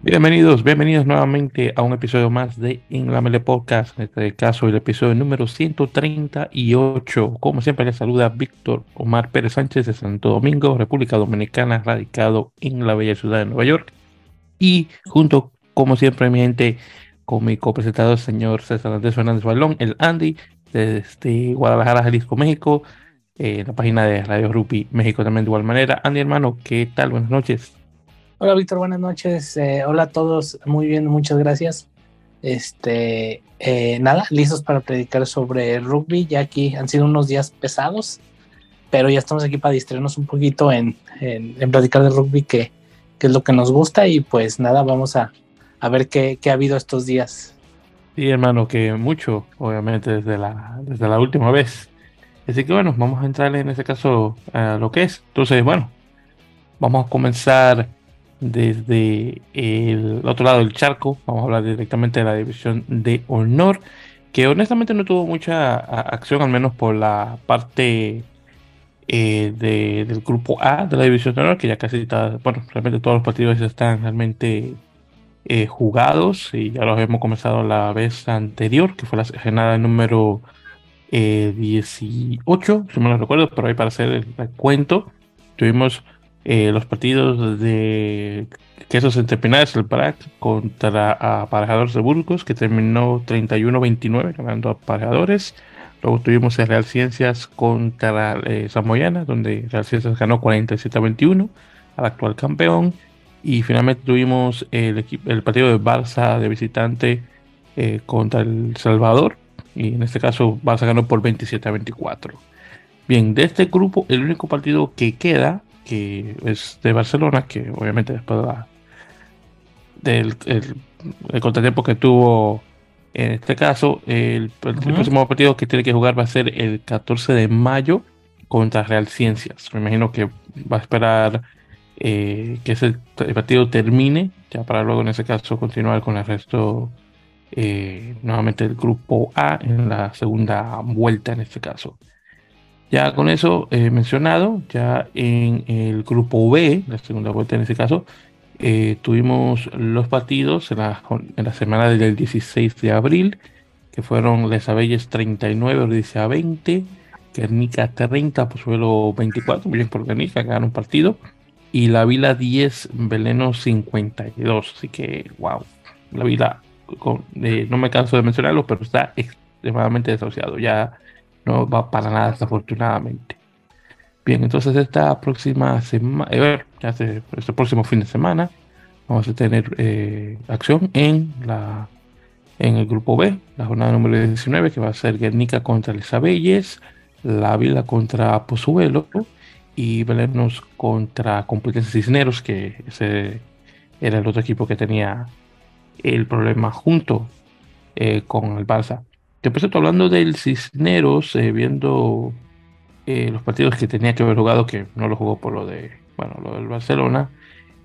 Bienvenidos, bienvenidos nuevamente a un episodio más de En la Mele Podcast, en este caso el episodio número 138. Como siempre les saluda Víctor Omar Pérez Sánchez de Santo Domingo, República Dominicana, radicado en la bella ciudad de Nueva York. Y junto, como siempre, mi gente, con mi copresentador, señor César Andrés Fernández Balón, el Andy, desde Guadalajara, Jalisco, México, eh, la página de Radio Rupi México también de igual manera. Andy, hermano, ¿qué tal? Buenas noches. Hola Víctor, buenas noches. Eh, hola a todos, muy bien, muchas gracias. Este, eh, nada, listos para predicar sobre rugby. Ya aquí han sido unos días pesados, pero ya estamos aquí para distraernos un poquito en, en, platicar de rugby, que, que, es lo que nos gusta. Y pues nada, vamos a, a ver qué, qué, ha habido estos días. Sí, hermano, que mucho, obviamente, desde la, desde la última vez. Así que bueno, vamos a entrar en ese caso a lo que es. Entonces, bueno, vamos a comenzar desde el otro lado del charco. Vamos a hablar directamente de la división de honor, que honestamente no tuvo mucha acción, al menos por la parte eh, del grupo A de la división de honor, que ya casi está, bueno, realmente todos los partidos están realmente eh, jugados y ya los hemos comenzado la vez anterior, que fue la jornada número 18, eh, si me lo recuerdo, pero ahí para hacer el cuento, tuvimos eh, los partidos de Quesos Entrepinares, el Prat contra Aparejadores de Burgos, que terminó 31-29 ganando Aparejadores. Luego tuvimos el Real Ciencias contra eh, Samoyana, donde Real Ciencias ganó 47-21 al actual campeón. Y finalmente tuvimos el, el partido de Barça de visitante eh, contra El Salvador. Y en este caso Barça ganó por 27 24. Bien, de este grupo, el único partido que queda que es de Barcelona, que obviamente después del el, contratiempo que tuvo en este caso, el, próximo partido que tiene que jugar va a ser el 14 de mayo contra Real Ciencias. Me imagino que va a esperar eh, que ese partido termine, ya para luego en ese caso continuar con el resto eh, nuevamente del grupo A en la segunda vuelta en este caso. Ya con eso eh, mencionado, ya en el grupo B, la segunda vuelta en este caso, eh, tuvimos los partidos en la, semana del 16 de abril, que fueron Les Abelles 39, Odisea 20, Guernica 30, Pozuelo 24, muy bien por Guernica, ganaron un partido, y la Vila 10, Veleno 52, así que wow, la Vila, eh, no me canso de mencionarlo, pero está extremadamente desahuciado, ya no va para nada desafortunadamente. Bien, entonces esta próxima semana, eh, este, próximo fin de semana, vamos a tener eh, acción en la en el grupo B, la jornada número 19, que va a ser Guernica contra Lesabelles, La Vila contra Pozuelo y Belenos contra Complutense Cisneros, que ese era el otro equipo que tenía el problema junto eh, con el Barça. Después estoy hablando del Cisneros, eh, viendo eh, los partidos que tenía que haber jugado, que no lo jugó por lo de, bueno, lo del Barcelona.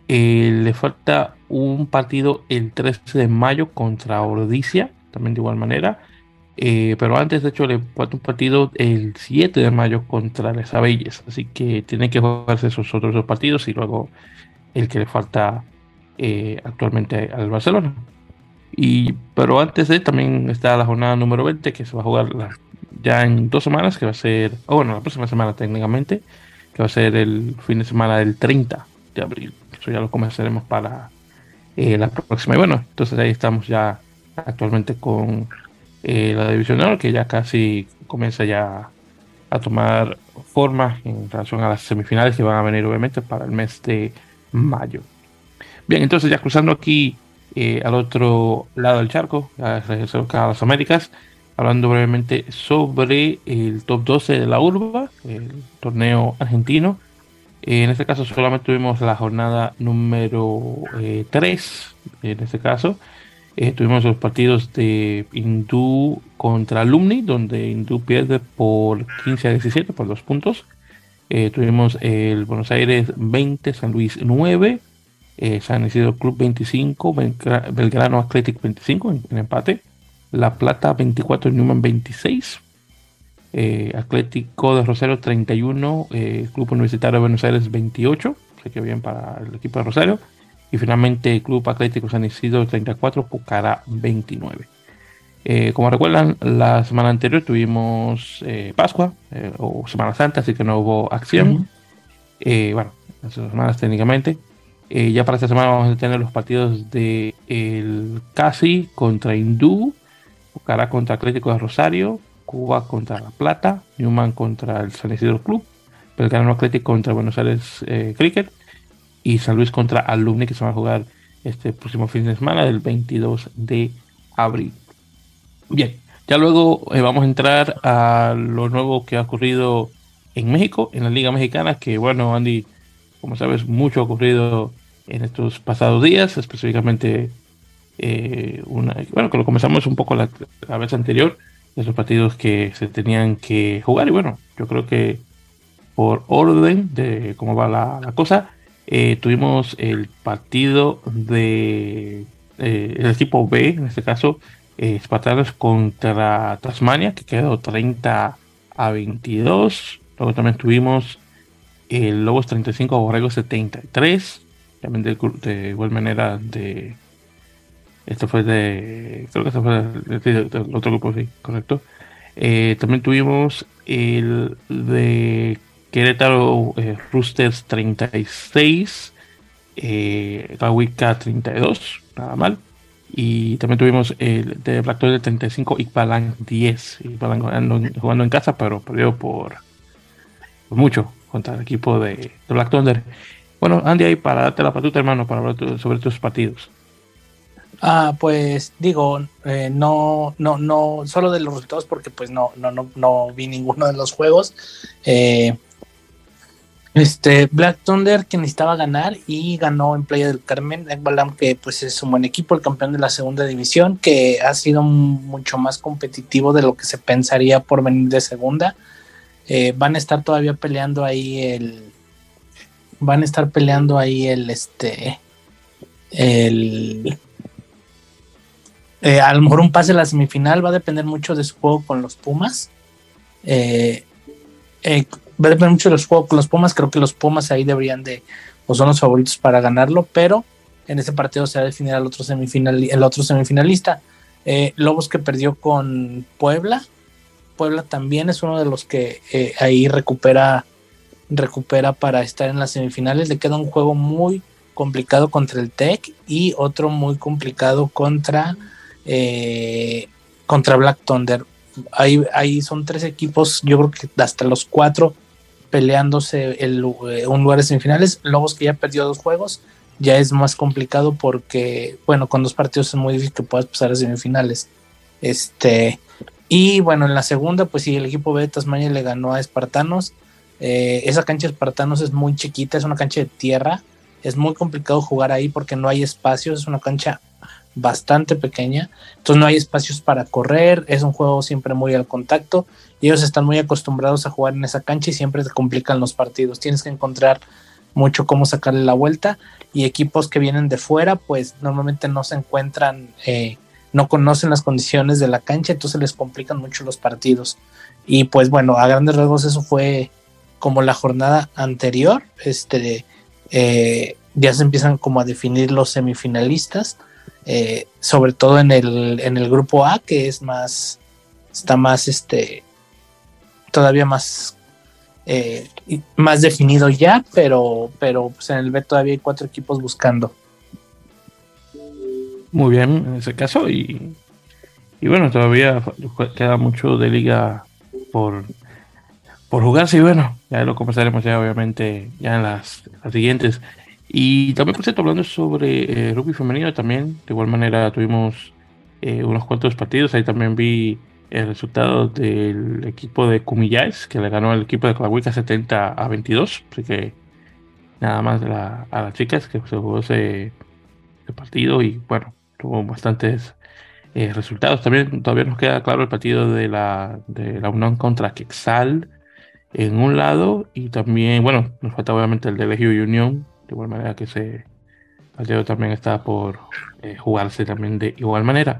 Eh, le falta un partido el 13 de mayo contra Ordicia, también de igual manera. pero antes, de hecho, le falta un partido el 7 de mayo contra Les Abelles. Así que tiene que jugarse esos otros dos partidos y luego el que le falta actualmente al Barcelona. Y, pero antes de también está la jornada número 20 que se va a jugar ya en dos semanas, que va a ser, oh, bueno, la próxima semana técnicamente, que va a ser el fin de semana del 30 de abril. Eso ya lo comenzaremos para eh, la próxima. Y bueno, entonces ahí estamos ya actualmente con eh, la división de que ya casi comienza ya a tomar forma en relación a las semifinales que van a venir obviamente para el mes de mayo. Bien, entonces ya cruzando aquí eh, al otro lado del charco, a las Américas, hablando brevemente sobre el top 12 de la urba, el torneo argentino. en este caso solamente tuvimos la jornada número 3, eh, en este caso. Eh, tuvimos los partidos de Hindú contra Alumni, donde Hindú pierde por 15 a 17, por dos puntos. tuvimos el Buenos Aires 20, San Luis 9, eh, San Isidro Club 25, Belgrano Athletic 25 en, empate, La Plata 24, Newman 26, eh, Atlético de Rosario 31, eh, Club Universitario de Buenos Aires 28, sé que bien para el equipo de Rosario, Y finalmente Club Atlético San Isidro 34, Pucará 29. Eh, como recuerdan, la semana anterior tuvimos eh, Pascua o Semana Santa, así que no hubo acción. bueno, las semanas técnicamente. Ya para esta semana vamos a tener los partidos de el Casi contra Hindú, Pucará contra Atlético de Rosario, Cuba contra La Plata, Newman contra el San Isidro Club, Belgrano Atlético contra Buenos Aires eh, Cricket y San Luis contra Alumni que se va a jugar este próximo fin de semana del 22 de abril. Bien, ya luego eh, vamos a entrar a lo nuevo que ha ocurrido en México, en la Liga Mexicana, que bueno, Andy, como sabes, mucho ha ocurrido en estos pasados días, específicamente eh, una, bueno, que lo comenzamos un poco la vez anterior, esos partidos que se tenían que jugar. Y bueno, yo creo que por orden de cómo va la, cosa, eh, tuvimos el partido de eh, el equipo B, en este caso, eh, contra Tasmania, que quedó 30 a 22. Luego también tuvimos el Lobos 35, Borrego 73. También de, de igual manera de esto fue de. Creo que esto fue del otro grupo, sí, correcto. Eh, también tuvimos el de Querétaro eh, Roosters 36, eh, 32, nada mal. Y también tuvimos el de Black Thunder 35, Iqbalan 10. Iqbalan jugando, en casa, pero perdió por, mucho contra el equipo de, Black Thunder. Bueno, Andy, ahí para darte la patuta, hermano, para hablar sobre tus partidos. Ah, pues digo, eh, no, no, no, solo de los resultados porque pues no, no, no, no vi ninguno de los juegos. Eh, este Black Thunder que necesitaba ganar y ganó en Playa del Carmen, Ekbalam que pues es un buen equipo, el campeón de la segunda división, que ha sido mucho más competitivo de lo que se pensaría por venir de segunda. Eh, van a estar todavía peleando ahí el, van a estar peleando ahí el este, el eh, a lo mejor un pase a la semifinal va a depender mucho de su juego con los Pumas. Eh, eh, va a depender mucho de su juego con los Pumas. Creo que los Pumas ahí deberían de, o son los favoritos para ganarlo, pero en ese partido se va a definir el otro, semifinal, el otro semifinalista. Lobos que perdió con Puebla. Puebla también es uno de los que ahí recupera, recupera para estar en las semifinales. Le queda un juego muy complicado contra el Tech y otro muy complicado contra eh, contra Black Thunder. Ahí, ahí son tres equipos, yo creo que hasta los cuatro peleándose el, eh, un lugar de semifinales. Lobos que ya perdió dos juegos, ya es más complicado porque, bueno, con dos partidos es muy difícil que puedas pasar a semifinales. Este, y bueno, en la segunda, pues sí, el equipo B de Tasmania le ganó a Espartanos. Eh, esa cancha de Espartanos es muy chiquita, es una cancha de tierra. Es muy complicado jugar ahí porque no hay espacios, es una cancha bastante pequeña, entonces no hay espacios para correr, es un juego siempre muy al contacto ellos están muy acostumbrados a jugar en esa cancha y siempre te complican los partidos, tienes que encontrar mucho cómo sacarle la vuelta y equipos que vienen de fuera pues normalmente no se encuentran, eh, no conocen las condiciones de la cancha, entonces les complican mucho los partidos y pues bueno, a grandes rasgos eso fue como la jornada anterior, este, eh, ya se empiezan como a definir los semifinalistas, eh, sobre todo en el, en el grupo A, que es más, está más, este, todavía más, eh, más definido ya, pero, pero pues en el B todavía hay cuatro equipos buscando. Muy bien, en ese caso, y, y bueno, todavía queda mucho de liga por, por jugarse, y bueno, ya lo conversaremos ya obviamente ya en las, las siguientes. Y también, por cierto, hablando sobre eh, rugby femenino, también, de igual manera, tuvimos eh, unos cuantos partidos. Ahí también vi el resultado del equipo de Cumillais, que le ganó al equipo de Clahuica 70 a 22. Así que nada más a las chicas que se jugó ese, partido y bueno, tuvo bastantes eh, resultados. También todavía nos queda claro el partido de la, de la Unión contra Quexal en un lado y también, bueno, nos falta obviamente el de Legio Unión de igual manera que ese partido también está por eh, jugarse también de igual manera.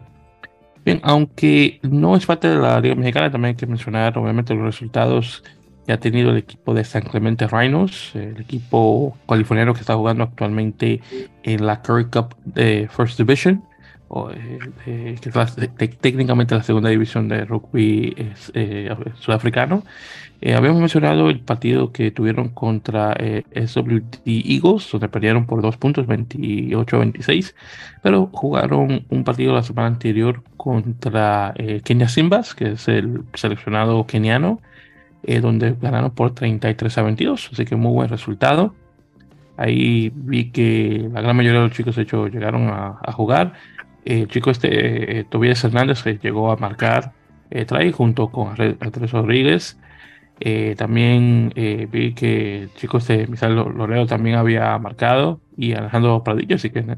Bien, aunque no es parte de la Liga Mexicana, también hay que mencionar obviamente los resultados que ha tenido el equipo de San Clemente Rhinos, el equipo californiano que está jugando actualmente en la Curry Cup de First Division, que es técnicamente la segunda división de rugby sudafricano. Eh, habíamos mencionado el partido que tuvieron contra eh, SWT Eagles, donde perdieron por dos puntos, 28-26, pero jugaron un partido la semana anterior contra eh, Kenya Simbas, que es el seleccionado keniano, eh, donde ganaron por 33 a 22, así que muy buen resultado. Ahí vi que la gran mayoría de los chicos, de hecho, llegaron a, jugar. El chico este, Tobias Hernández, que llegó a marcar trae junto con Andrés Rodríguez. Eh, también eh, vi que chicos de Misal Loreo también había marcado y Alejandro Pradillo, así que eh,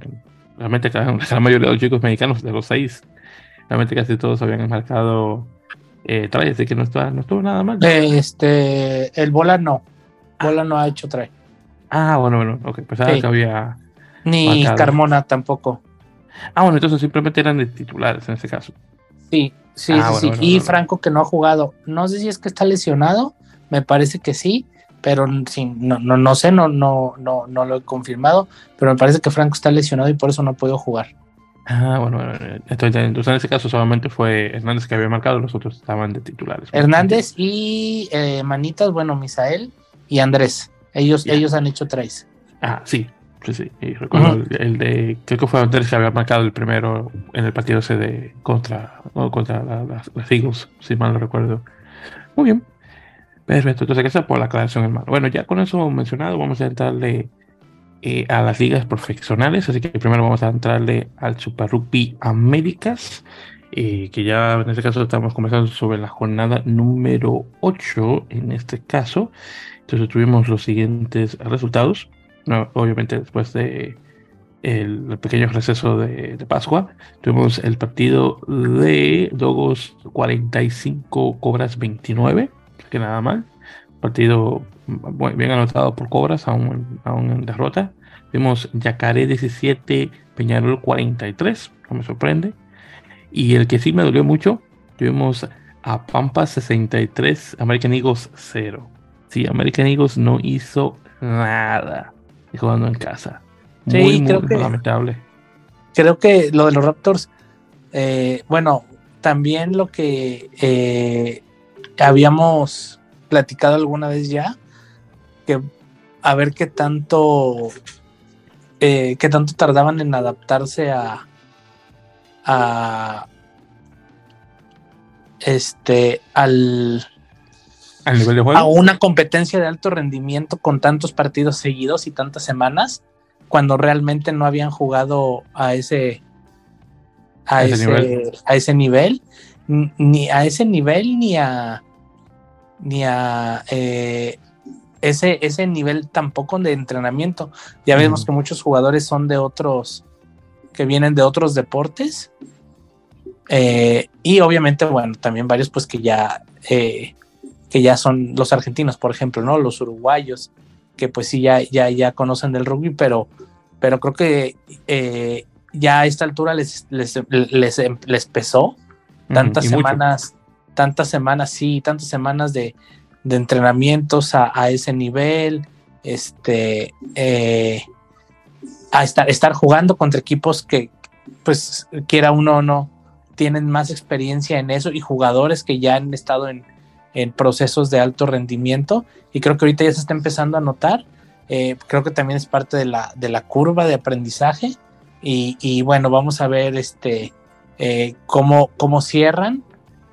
realmente la, la mayoría de los chicos mexicanos, de los seis, realmente casi todos habían marcado eh, try, así que no, estaba, no estuvo nada mal. Este, el Bola no, Bola no ha hecho try. Ah, bueno, bueno, ok, pensaba que había. Ni Carmona tampoco. Ah, bueno, entonces simplemente eran de titulares en ese caso. Sí, Sí, ah, sí, sí. y Franco que no ha jugado. No sé si es que está lesionado, me parece que sí, pero sí, no, no, no sé, no, no, no, no lo he confirmado, pero me parece que Franco está lesionado y por eso no ha podido jugar. Ah, bueno, entonces, entonces en ese caso solamente fue Hernández que había marcado, los otros estaban de titulares. Hernández y eh, Manitas, bueno, Misael y Andrés. Ellos, ellos han hecho tres. Ah, sí, Sí, sí, y recuerdo el, de, creo que fue Andrés que había marcado el primero en el partido ese de contra, contra las Eagles, si mal no recuerdo. Muy bien, perfecto, entonces gracias por la aclaración, hermano. Bueno, ya con eso mencionado, vamos a entrarle eh, a las ligas profesionales, así que primero vamos a entrarle al Super Rugby Américas, eh, que ya en este caso estamos conversando sobre la jornada número 8 en este caso. Entonces tuvimos los siguientes resultados obviamente después de el pequeño receso de, Pascua, tuvimos el partido de Dogos 45, Cobras 29, que nada mal. Partido bien anotado por Cobras, aún, en derrota. Tuvimos Yacaré 17, Peñarol 43, no me sorprende. Y el que sí me dolió mucho, tuvimos a Pampa 63, American Eagles 0. Sí, American Eagles no hizo nada jugando en casa. Muy, creo que, lamentable. Creo que lo de los Raptors, eh, bueno, también lo que eh, habíamos platicado alguna vez ya, que a ver qué tanto, eh, qué tanto tardaban en adaptarse a, a este, al, a una competencia de alto rendimiento con tantos partidos seguidos y tantas semanas, cuando realmente no habían jugado a ese, a, ese, nivel? a ese nivel, ni a ese nivel, ni a ni a eh, ese, ese nivel tampoco de entrenamiento. Ya vemos que muchos jugadores son de otros, que vienen de otros deportes. Eh, y obviamente, bueno, también varios pues que ya eh, que ya son los argentinos, por ejemplo, ¿no? Los uruguayos, que pues sí, ya, ya, ya conocen del rugby, pero, pero creo que eh, ya a esta altura les, les, les, pesó tantas semanas, tantas semanas, sí, tantas semanas de, de entrenamientos a, a, ese nivel, este, eh, a estar, estar jugando contra equipos que, pues, quiera uno o no, tienen más experiencia en eso y jugadores que ya han estado en, en procesos de alto rendimiento y creo que ahorita ya se está empezando a notar. Eh, creo que también es parte de la, de la curva de aprendizaje y, bueno, vamos a ver este, eh, cómo, cómo cierran,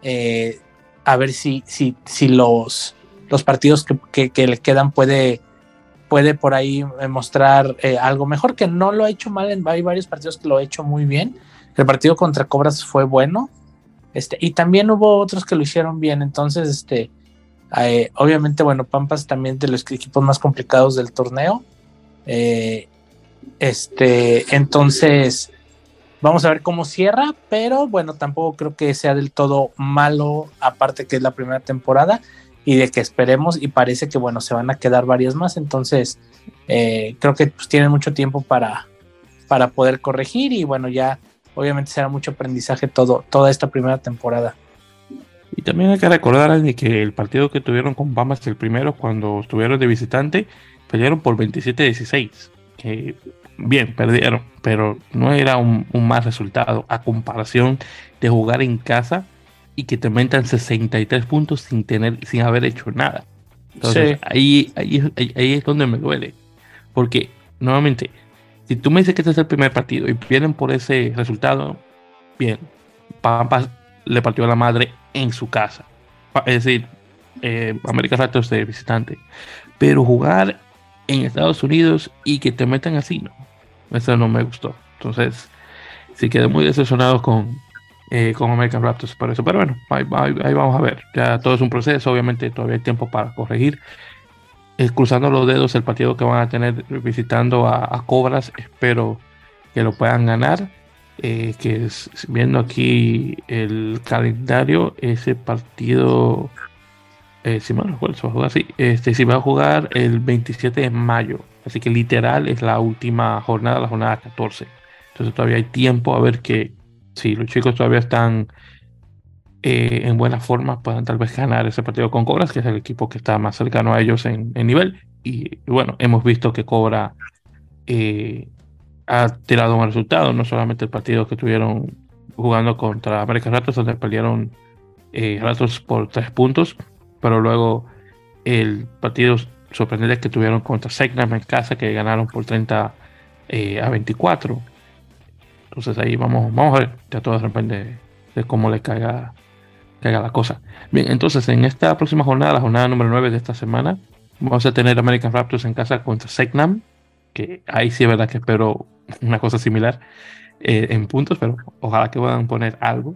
eh, a ver si, si, si los, los partidos que, que, le quedan puede, puede por ahí mostrar algo mejor, que no lo ha hecho mal, en, hay varios partidos que lo ha hecho muy bien. El partido contra Cobras fue bueno, este, y también hubo otros que lo hicieron bien. Entonces, este, eh, obviamente, bueno, Pampas también de los equipos más complicados del torneo. Eh, este, entonces, vamos a ver cómo cierra, pero bueno, tampoco creo que sea del todo malo, aparte que es la primera temporada y de que esperemos y parece que bueno, se van a quedar varias más. Entonces, eh, creo que pues, tienen mucho tiempo para, para poder corregir y bueno, ya obviamente será mucho aprendizaje todo, toda esta primera temporada. Y también hay que recordar de que el partido que tuvieron con Bamas el primero, cuando estuvieron de visitante, perdieron por 27-16. Que bien, perdieron, pero no era un, mal resultado a comparación de jugar en casa y que te metan 63 puntos sin tener, sin haber hecho nada. Entonces, ahí, ahí, ahí, es donde me duele. Porque, nuevamente, si tú me dices que este es el primer partido y vienen por ese resultado, bien, Pampas le partió a la madre en su casa. Es decir, eh, América Raptors de visitante. Pero jugar en Estados Unidos y que te metan así, no. Eso no me gustó. Entonces, sí quedé muy decepcionado con, eh, con American Raptors por eso. Pero bueno, ahí, vamos a ver. Ya todo es un proceso. Obviamente todavía hay tiempo para corregir. Eh, cruzando los dedos el partido que van a tener visitando a, Cobras. Espero que lo puedan ganar. Eh, que es, viendo aquí el calendario, ese partido, si me recuerdo, se va a jugar así. Este, si va a jugar el 27 de mayo. Así que literal es la última jornada, la jornada 14. Entonces todavía hay tiempo a ver que si los chicos todavía están eh, en buena forma, puedan tal vez ganar ese partido con Cobras, que es el equipo que está más cercano a ellos en, nivel. Y, bueno, hemos visto que Cobra eh, ha tirado un resultado, no solamente el partido que tuvieron jugando contra América Ratos, donde perdieron eh, Ratos por tres puntos, pero luego el partido sorprendente que tuvieron contra Segnam en casa, que ganaron por 30 eh, a 24. Entonces ahí vamos, vamos a ver, ya todo depende de cómo le caiga, caiga la cosa. Bien, entonces en esta próxima jornada, la jornada número 9 de esta semana, vamos a tener American Raptors en casa contra Segnam, que ahí sí es verdad que espero una cosa similar eh, en puntos, pero ojalá que puedan poner algo.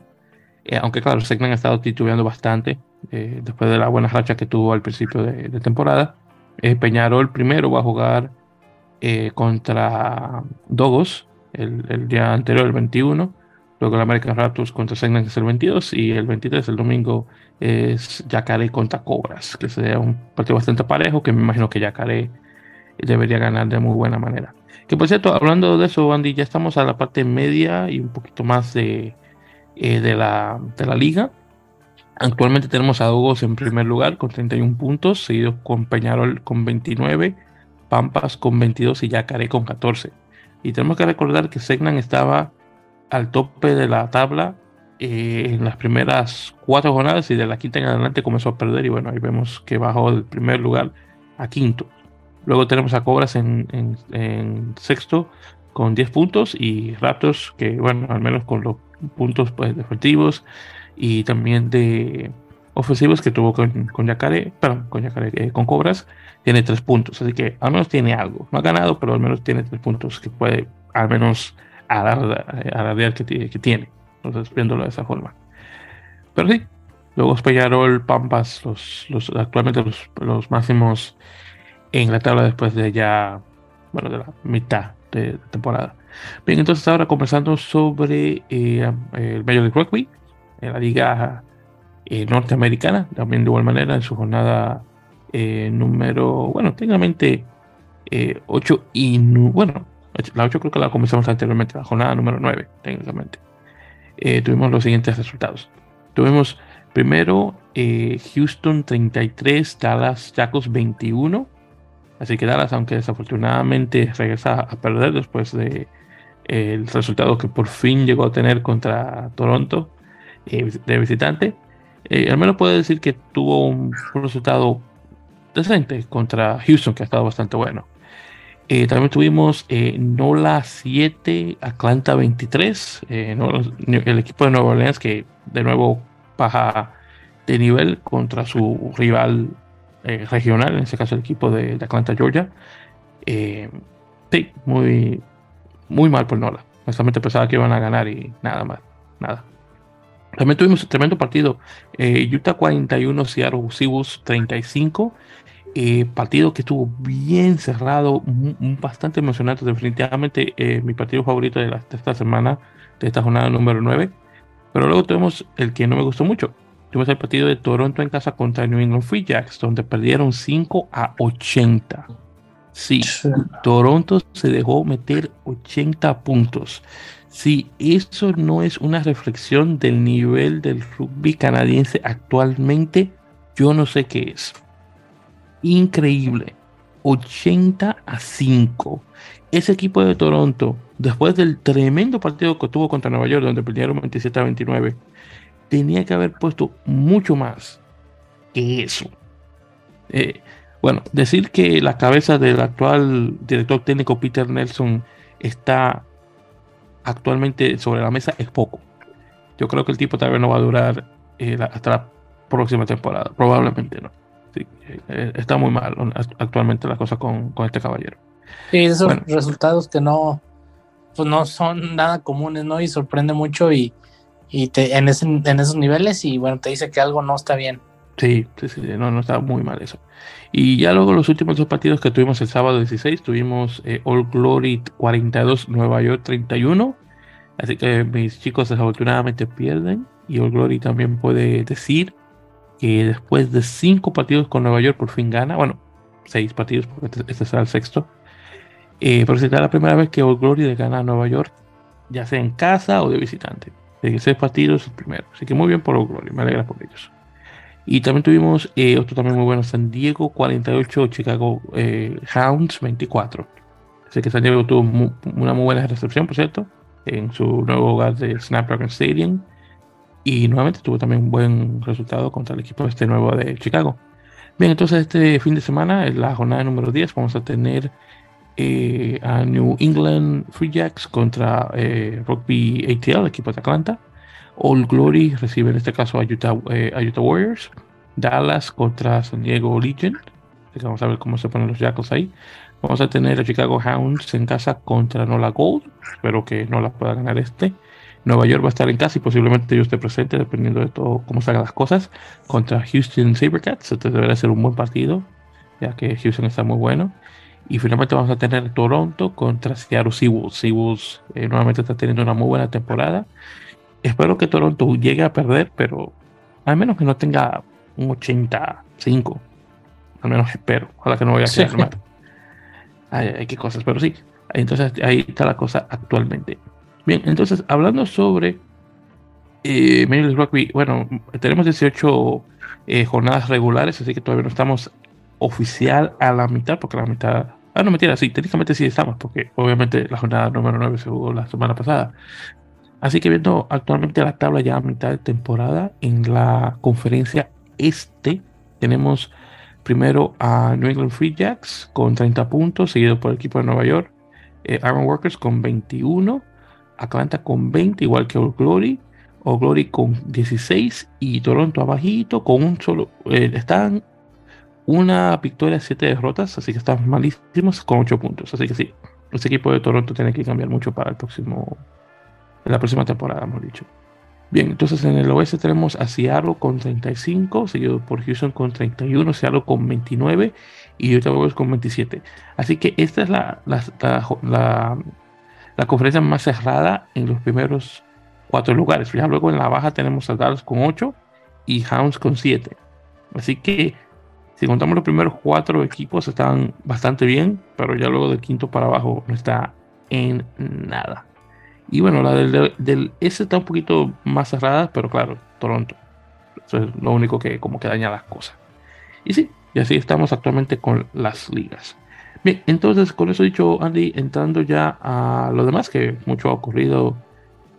Eh, aunque claro, Segnam ha estado titubeando bastante después de la buena racha que tuvo al principio de temporada. Eh, Peñarol primero va a jugar eh, contra Dogos el, día anterior, el 21. Luego el American Raptors contra que es el 22. Y el 23, el domingo, es Yacaré contra Cobras, que sería un partido bastante parejo, que me imagino que Yacaré debería ganar de muy buena manera. Que por cierto, hablando de eso, Andy, ya estamos a la parte media y un poquito más de, eh, de, la, de la liga. Actualmente tenemos a Dogos en primer lugar con 31 puntos, seguido con Peñarol con 29, Pampas con 22 y Yacaré con 14. Y tenemos que recordar que Segnan estaba al tope de la tabla eh, en las primeras cuatro jornadas y de la quinta en adelante comenzó a perder y bueno, ahí vemos que bajó del primer lugar a quinto. Luego tenemos a Cobras en, sexto con 10 puntos y Raptors que bueno, al menos con los puntos pues, defensivos y también de ofensivos que tuvo con, con Yacare, perdón, con Yacare, eh, con Cobras, tiene tres puntos. Así que al menos tiene algo. No ha ganado, pero al menos tiene tres puntos que puede al menos alardear que, que tiene. Entonces, viéndolo de esa forma. Pero sí, luego Peñarol, Pampas, los, los, actualmente los, los, máximos en la tabla después de ya, bueno, de la mitad de, temporada. Bien, entonces ahora conversando sobre eh, el Major League Rugby en la liga eh, norteamericana, también de igual manera en su jornada eh, número, bueno, técnicamente 8 eh, y, bueno, la 8 creo que la comenzamos anteriormente, la jornada número 9, técnicamente. tuvimos los siguientes resultados. Tuvimos primero Houston 33, Dallas Jacos 21. Así que Dallas, aunque desafortunadamente regresa a perder después de el resultado que por fin llegó a tener contra Toronto, eh, de visitante, eh, al menos puede decir que tuvo un, resultado decente contra Houston, que ha estado bastante bueno. Eh, también tuvimos Nola 7, Atlanta 23, el equipo de Nueva Orleans que de nuevo baja de nivel contra su rival regional, en este caso el equipo de, Atlanta, Georgia. sí, muy, muy mal por Nola. Honestamente pensaba que iban a ganar y nada más, nada. También tuvimos un tremendo partido. Eh, Utah 41, Seattle Seahawks 35. Eh, partido que estuvo bien cerrado, bastante emocionante. Definitivamente eh, mi partido favorito de, esta semana, de esta jornada número 9. Pero luego tuvimos el que no me gustó mucho. Tuvimos el partido de Toronto en casa contra New England Free Jacks, donde perdieron 5 a 80. Sí, Toronto se dejó meter 80 puntos. Si eso no es una reflexión del nivel del rugby canadiense actualmente, yo no sé qué es. Increíble. 80 a 5. Ese equipo de Toronto, después del tremendo partido que tuvo contra Nueva York, donde perdieron 27 a 29, tenía que haber puesto mucho más que eso. Eh, bueno, decir que la cabeza del actual director técnico Peter Nelson está actualmente sobre la mesa es poco. Yo creo que el tipo todavía no va a durar eh, hasta la próxima temporada. Probablemente no. Eh, está muy mal actualmente la cosa con, este caballero. Sí, esos resultados que no, pues no son nada comunes, ¿no? Y sorprende mucho y, y te, en, en esos niveles y bueno, te dice que algo no está bien. Sí, sí, sí, no, no está muy mal eso. Y ya luego los últimos dos partidos que tuvimos el sábado 16, tuvimos eh, All Glory 42, Nueva York 31. Así que mis chicos desafortunadamente pierden. Y All Glory también puede decir que después de cinco partidos con Nueva York por fin gana. Bueno, seis partidos porque este, este será el sexto. Eh, pero será la primera vez que All Glory gana a Nueva York, ya sea en casa o de visitante. De seis partidos el primero. Así que muy bien por All Glory, me alegra por ellos. Y también tuvimos eh, otro también muy bueno, San Diego 48, Chicago eh, Hounds 24. Así que San Diego tuvo una muy buena recepción, por cierto, en su nuevo hogar de Snapdragon Stadium. Y nuevamente tuvo también un buen resultado contra el equipo este nuevo de Chicago. Bien, entonces este fin de semana, en la jornada número 10, vamos a tener eh, a New England Free Jacks contra Rugby ATL, equipo de Atlanta. All Glory recibe en este caso a Utah, eh, Warriors. Dallas contra San Diego Legion. Vamos a ver cómo se ponen los Jackals ahí. Vamos a tener a Chicago Hounds en casa contra Nola Gold. Espero que Nola pueda ganar este. Nueva York va a estar en casa y posiblemente yo esté presente, dependiendo de todo cómo salgan las cosas, contra Houston Sabercats. Este deberá ser un buen partido, ya que Houston está muy bueno. Y finalmente vamos a tener Toronto contra Seattle Seawolves. Seawolves eh, nuevamente está teniendo una muy buena temporada espero que Toronto llegue a perder, pero al menos que no tenga un 85. Al menos espero. Ojalá que no vaya a ser mal. Hay, qué cosas, pero sí. Entonces ahí está la cosa actualmente. Bien, entonces hablando sobre eh, Rugby, bueno, tenemos 18 eh, jornadas regulares, así que todavía no estamos oficial a la mitad, porque la mitad. Ah, no, mentira, sí, técnicamente sí estamos, porque obviamente la jornada número 9 se jugó la semana pasada. Así que viendo actualmente la tabla ya a mitad de temporada, en la conferencia este tenemos primero a New England Free Jacks con 30 puntos, seguido por el equipo de Nueva York, eh, Iron Workers con 21, Atlanta con 20, igual que All Glory, All Glory con 16 y Toronto abajito con un solo, eh, están una victoria, siete derrotas, así que están malísimos con 8 puntos. Así que sí, este equipo de Toronto tiene que cambiar mucho para el próximo en la próxima temporada, hemos dicho. Bien, entonces en el oeste tenemos a Seattle con 35, seguido por Houston con 31, Seattle con 29 y Utah Warriors con 27. Así que esta es la, conferencia más cerrada en los primeros cuatro lugares. Ya luego en la baja tenemos a Dallas con 8 y Hounds con 7. Así que si contamos los primeros cuatro equipos están bastante bien, pero ya luego del quinto para abajo no está en nada. Y bueno, la del, del S está un poquito más cerrada, pero claro, Toronto. Eso es lo único que como que daña las cosas. Y sí, y así estamos actualmente con las ligas. Bien, entonces con eso dicho, Andy, entrando ya a lo demás, que mucho ha ocurrido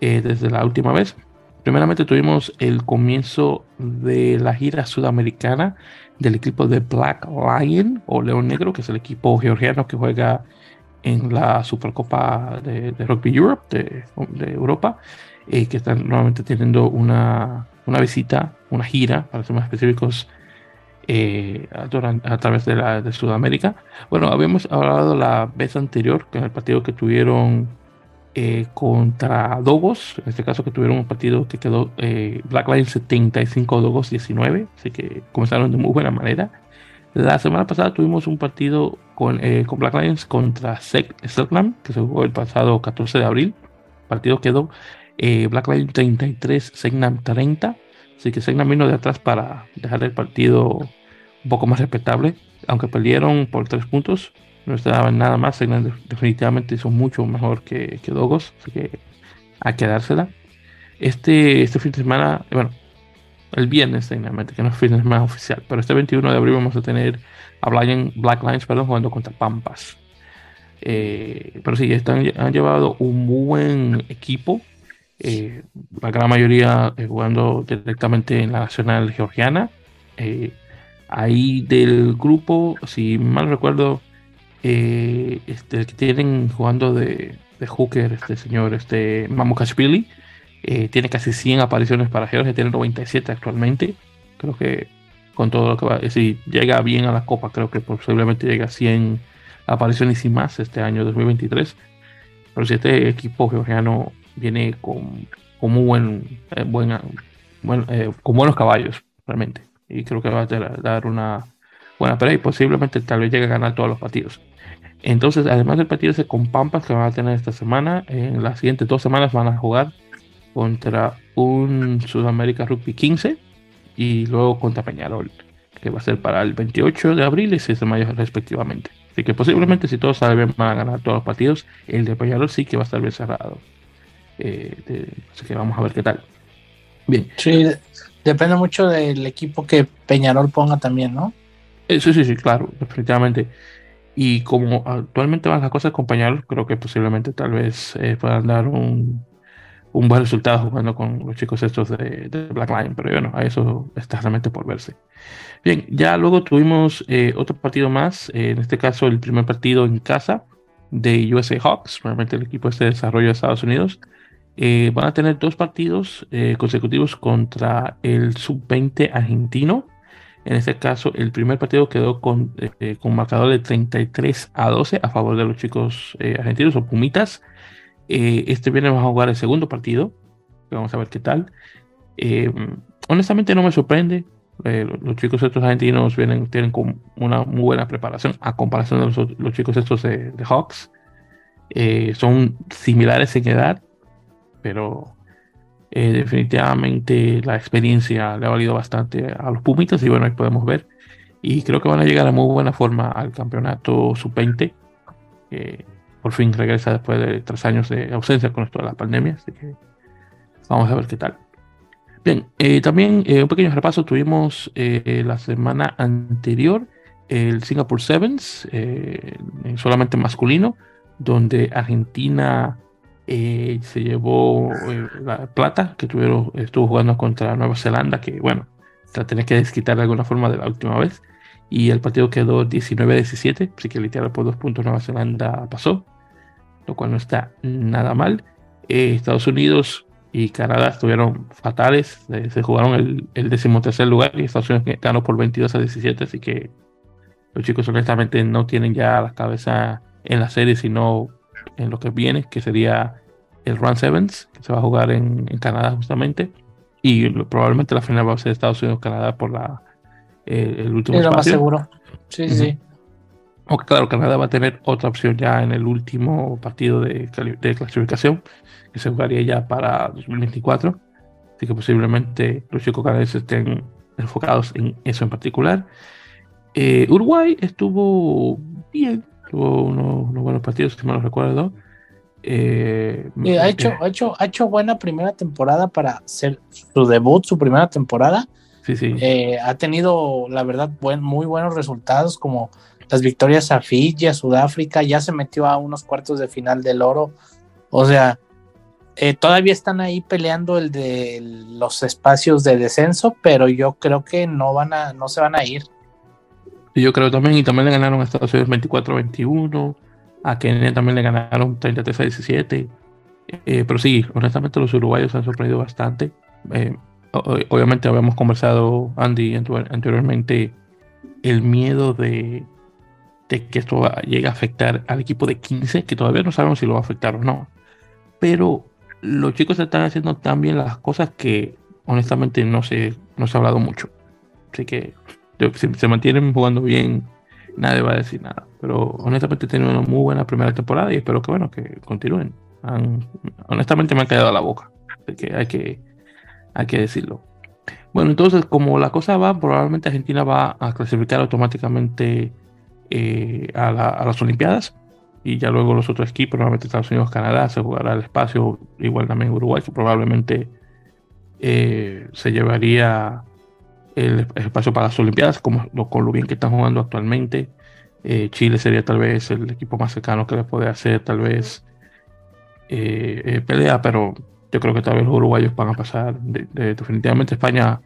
eh, desde la última vez. Primeramente tuvimos el comienzo de la gira sudamericana del equipo de Black Lion o León Negro, que es el equipo georgiano que juega en la Supercopa de, Rugby Europe de, Europa, eh, que están nuevamente teniendo una, una, visita, una gira, para ser más específicos, eh, a, través de, la, de Sudamérica. Bueno, habíamos hablado la vez anterior, que en el partido que tuvieron eh, contra Dogos, en este caso que tuvieron un partido que quedó Black Lions 75, Dogos 19, así que comenzaron de muy buena manera. La semana pasada tuvimos un partido con, eh, con Black Lions contra Selknam, que se jugó el pasado 14 de abril. El partido quedó eh, Black Lions 33, Selknam 30. Así que Selknam vino de atrás para dejar el partido un poco más respetable. Aunque perdieron por tres puntos, no estaban nada más, definitivamente son mucho mejor que, que Dogos, así que a quedársela. Este, este fin de semana, bueno, el viernes técnicamente, que no es fin de semana oficial, pero este 21 de abril vamos a tener a Black Lines perdón, jugando contra Pampas. Eh, pero sí, están, han llevado un buen equipo. Eh, la gran mayoría eh, jugando directamente en la Nacional Georgiana. ahí del grupo, si mal recuerdo, este, tienen jugando de, de hooker, este señor, este Mamukashvili, tiene casi 100 apariciones para Georgia, tiene 97 actualmente. Creo que con todo lo que va, si llega bien a la Copa, creo que posiblemente llega a 100 apariciones y más este año 2023. Pero si este equipo georgiano viene con, con muy buen, eh, buena, eh, con buenos caballos, realmente. Y creo que va a dar una buena pelea y posiblemente tal vez llegue a ganar todos los partidos. Entonces, además del partido ese con Pampas que van a tener esta semana, en las siguientes dos semanas van a jugar contra un Sudamérica Rugby 15 y luego contra Peñarol, que va a ser para el 28 de abril y 6 de mayo respectivamente. Así que posiblemente si todos salen bien van a ganar todos los partidos. El de Peñarol sí que va a estar bien cerrado. Eh, así que vamos a ver qué tal. Bien. Sí, depende mucho del equipo que Peñarol ponga también, ¿no? Eh, sí, sí, sí, claro, definitivamente. Y como actualmente van las cosas con Peñarol, creo que posiblemente tal vez eh, puedan dar un, un buen resultado jugando con los chicos estos de, Black Lion, pero bueno, a eso está realmente por verse. Bien, ya luego tuvimos eh, otro partido más, eh, en este caso el primer partido en casa de USA Hawks, realmente el equipo este de desarrollo de Estados Unidos. Eh, van a tener dos partidos consecutivos contra el sub-20 argentino. En este caso, el primer partido quedó con, con marcador de 33 a 12 a favor de los chicos argentinos o Pumitas. Eh, este viernes vamos a jugar el segundo partido. Vamos a ver qué tal. Eh, honestamente no me sorprende. Eh, los chicos estos argentinos vienen, tienen una muy buena preparación a comparación de los, chicos estos de, Hawks. son similares en edad, pero definitivamente la experiencia le ha valido bastante a los Pumitas y bueno, ahí podemos ver. Y creo que van a llegar a muy buena forma al campeonato sub-20 por fin regresa después de tres años de ausencia con esto de la pandemia, así que vamos a ver qué tal. Bien, eh, también eh, un pequeño repaso tuvimos eh, la semana anterior el Singapore Sevens, solamente masculino, donde Argentina se llevó la plata, que tuvieron, estuvo jugando contra Nueva Zelanda, que bueno, la tenía que desquitar de alguna forma de la última vez. Y el partido quedó 19-17, así que literal por dos puntos Nueva Zelanda pasó lo cual no está nada mal. Eh, Estados Unidos y Canadá estuvieron fatales, eh, se jugaron el, el decimotercer lugar y Estados Unidos ganó por 22 a 17, así que los chicos honestamente no tienen ya la cabeza en la serie, sino en lo que viene, que sería el Run Sevens, que se va a jugar en, Canadá justamente, y probablemente la final va a ser Estados Unidos-Canadá por la, eh, el último Es más seguro. Sí, sí. Aunque claro, Canadá va a tener otra opción ya en el último partido de, clasificación, que se jugaría ya para 2024. Así que posiblemente los chicos canadienses estén enfocados en eso en particular. Eh, Uruguay estuvo bien, tuvo unos, buenos partidos, si me lo recuerdo. Eh, ha, hecho, ha, hecho, ha hecho buena primera temporada para ser su debut, su primera temporada. Sí, sí. Eh, ha tenido, la verdad, buen, muy buenos resultados, como las victorias a Fiji, a Sudáfrica, ya se metió a unos cuartos de final del oro. O sea, eh, todavía están ahí peleando el de los espacios de descenso, pero yo creo que no van a, no se van a ir. Yo creo también, y también le ganaron a Estados Unidos 24-21, a Kenia también le ganaron 33-17. Eh, pero sí, honestamente los uruguayos han sorprendido bastante. Eh, obviamente habíamos conversado, Andy, anteriormente, el miedo de, de que esto llegue a afectar al equipo de 15, que todavía no sabemos si lo va a afectar o no. Pero los chicos están haciendo tan bien las cosas que honestamente no se, no se ha hablado mucho. Así que si se mantienen jugando bien, nadie va a decir nada. Pero honestamente tienen una muy buena primera temporada y espero que bueno, que continúen. honestamente me han caído a la boca. Así que hay que, hay que decirlo. Bueno, entonces como la cosa va, probablemente Argentina va a clasificar automáticamente a, las Olimpiadas. Y ya luego los otros equipos, nuevamente Estados Unidos, Canadá, se jugará el espacio, igual también Uruguay, que probablemente se llevaría el, espacio para las Olimpiadas, como con lo bien que están jugando actualmente. Eh, Chile sería tal vez el equipo más cercano que le puede hacer tal vez eh, eh, pelea, pero yo creo que tal vez los uruguayos van a pasar. definitivamente España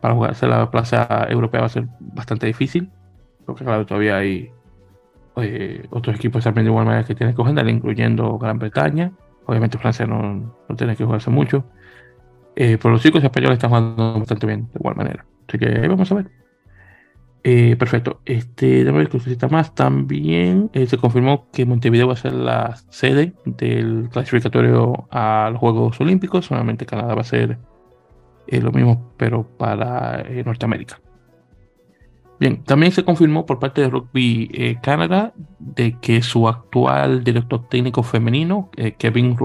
para jugarse la plaza europea va a ser bastante difícil, porque claro, todavía hay otros equipos también de igual manera que tienen que jugar, incluyendo Gran Bretaña. Obviamente Francia no, no tiene que jugarse mucho. Pero los chicos españoles están jugando bastante bien, de igual manera. Así que vamos a ver. Eh, perfecto. Este, déjame ver más. También eh, se confirmó que Montevideo va a ser la sede del clasificatorio a los Juegos Olímpicos. Solamente Canadá va a ser eh, lo mismo, pero para Norteamérica. Bien, también se confirmó por parte de Rugby Canadá de que su actual director técnico femenino, Kevin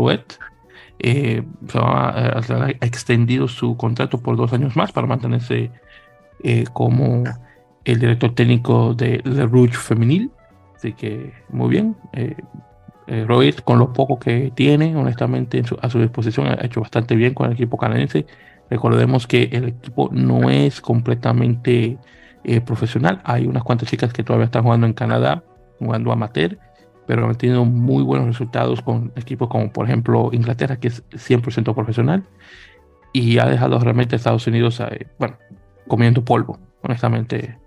Rouet, ha extendido su contrato por dos años más para mantenerse eh, como el director técnico de Le Rouge Femenil. Así que muy bien. Eh, eh con lo poco que tiene, honestamente, a su disposición, ha hecho bastante bien con el equipo canadiense. Recordemos que el equipo no es completamente eh, profesional. Hay unas cuantas chicas que todavía están jugando en Canadá, jugando amateur, pero han tenido muy buenos resultados con equipos como, por ejemplo, Inglaterra, que es 100% profesional, y ha dejado realmente a Estados Unidos, bueno, comiendo polvo. Honestamente,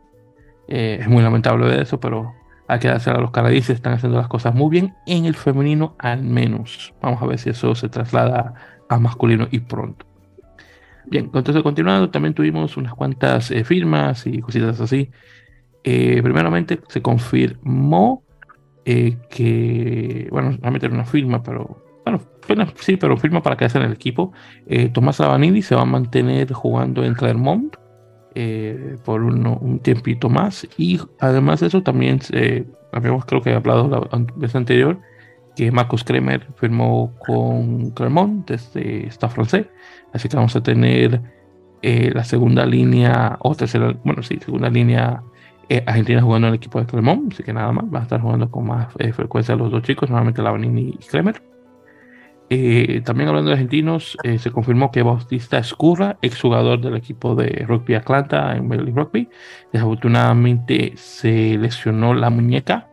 eh, es muy lamentable de eso, pero hay que darse a los canadienses, están haciendo las cosas muy bien, en el femenino al menos. Vamos a ver si eso se traslada a masculino y pronto. Bien, entonces continuando, también tuvimos unas cuantas eh, firmas y cositas así. Eh, primeramente se confirmó que, bueno, va a meter una firma, pero bueno, sí, pero firma para quedarse en el equipo. Tomás Lavanini se va a mantener jugando en Clermont eh, por un tiempito más. Y además de eso, también eh, habíamos creo que he hablado la vez anterior que Marcos Kremer firmó con Clermont desde esta francés. Así que vamos a tener eh, la segunda línea, o tercera, bueno, sí, segunda línea argentina jugando en el equipo de Clermont. Así que nada más, va a estar jugando con más frecuencia los dos chicos, normalmente Lavanini y Kremer. Eh, también hablando de argentinos, eh, se confirmó que Bautista Escurra, exjugador del equipo de Rugby Atlanta en Major Rugby, desafortunadamente se lesionó la muñeca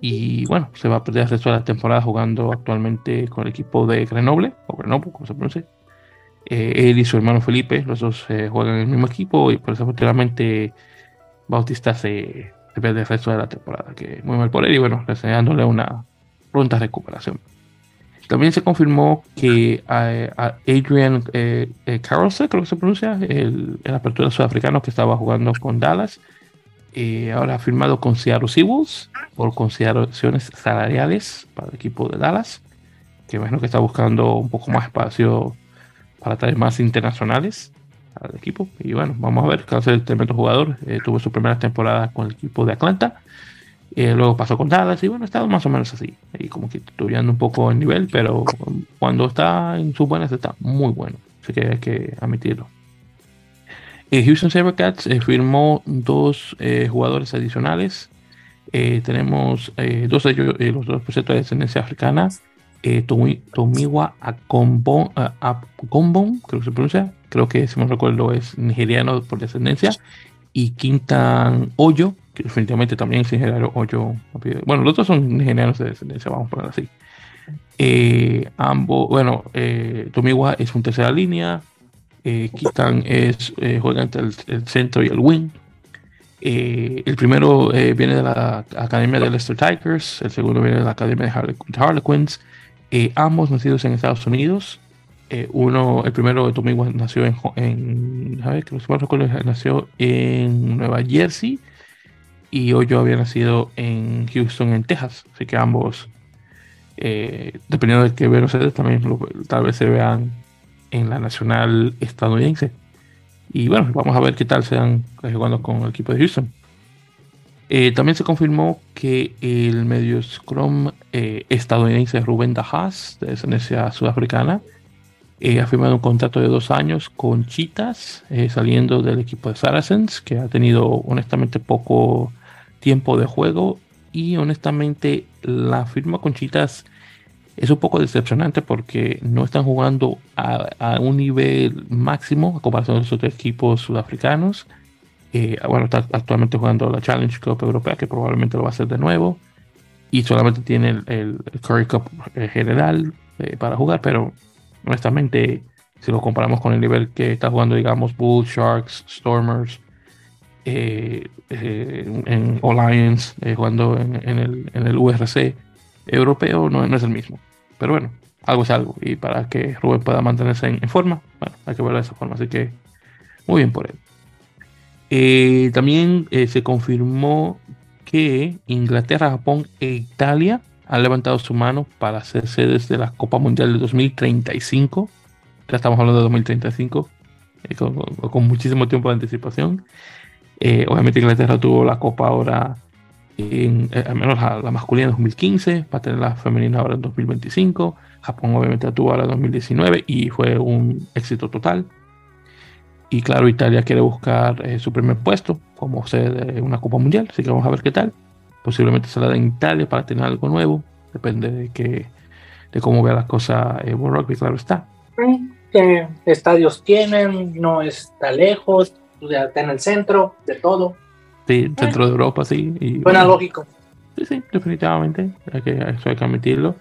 y bueno, se va a perder resto de la temporada jugando actualmente con el equipo de Grenoble, o Grenoble, como se pronuncia. Eh, él y su hermano Felipe, los dos juegan en el mismo equipo y por desafortunadamente Bautista se, se, pierde el resto de la temporada, que muy mal por él y bueno, deseándole una pronta recuperación. También se confirmó que Adrian eh, eh creo que se pronuncia, el, el apertura sudafricano que estaba jugando con Dallas, eh, ahora ha firmado con Seattle Seawolves por consideraciones salariales para el equipo de Dallas, que imagino que está buscando un poco más espacio para traer más internacionales al equipo. Y bueno, vamos a ver hace el tremendo jugador. Eh, tuvo su primera temporada con el equipo de Atlanta eh, luego pasó con Dallas y bueno, ha estado más o menos así. Y como que estudiando un poco el nivel, pero cuando está en sus buenas está muy bueno. Así que hay que admitirlo. Eh, Houston Sabercats eh, firmó dos jugadores adicionales. tenemos dos de ellos, los dos por de descendencia africana. Tomiwa Akombon, creo que se pronuncia. Creo que, si me recuerdo, es nigeriano por descendencia. Y Quintan Hoyo, que definitivamente también es ingeniero Hoyo. Bueno, los dos son ingenieros de descendencia, vamos a poner así. Eh, ambos, bueno, eh, Tomiwa es un tercera línea, eh, Kitan es, eh, juega entre el, centro y el wing. el primero viene de la Academia de Leicester Tigers, el segundo viene de la Academia de Harlequins. ambos nacidos en Estados Unidos. Uno, el primero de Tomiwa nació en, en que recuerdo, nació en Nueva Jersey y yo había nacido en Houston, en Texas. Así que ambos, eh, dependiendo de qué vean ustedes, también tal vez se vean en la nacional estadounidense. Y bueno, vamos a ver qué tal sean jugando con el equipo de Houston. Eh, también se confirmó que el medio Scrum eh, estadounidense Rubén Dajas, de descendencia sudafricana, ha firmado un contrato de dos años con Chitas, saliendo del equipo de Saracens, que ha tenido honestamente poco tiempo de juego y honestamente la firma Conchitas es un poco decepcionante porque no están jugando a, un nivel máximo a comparación de los otros equipos sudafricanos. Eh, bueno, está actualmente jugando la Challenge Cup Europea, que probablemente lo va a hacer de nuevo. Y solamente tiene el, Curry Cup eh, general eh, para jugar, pero honestamente, si lo comparamos con el nivel que está jugando, digamos, Bulls, Sharks, Stormers, en Alliance, jugando en, el, en el URC, europeo no, no es el mismo. Pero bueno, algo es algo. Y para que Rubén pueda mantenerse en, forma, bueno, hay que verlo de esa forma. Así que muy bien por él. Eh, también eh, se confirmó que Inglaterra, Japón e Italia han levantado su mano para ser sedes de la Copa Mundial de 2035. Ya estamos hablando de 2035, eh, con, muchísimo tiempo de anticipación. obviamente Inglaterra tuvo la Copa ahora en, eh, al menos la, masculina en 2015, va a tener la femenina ahora en 2025, Japón obviamente la tuvo ahora en 2019 y fue un éxito total. Y claro, Italia quiere buscar eh, su primer puesto como sede de una Copa Mundial, así que vamos a ver qué tal. Posiblemente den en Italia para tener algo nuevo, depende de que de cómo vea las cosas eh, World Rugby, claro está. ¿Qué estadios tienen? No está lejos, está en el centro de todo. Sí, centro de Europa, sí. Y, Buena lógico. Sí, sí, definitivamente. Hay que, eso hay que admitirlo.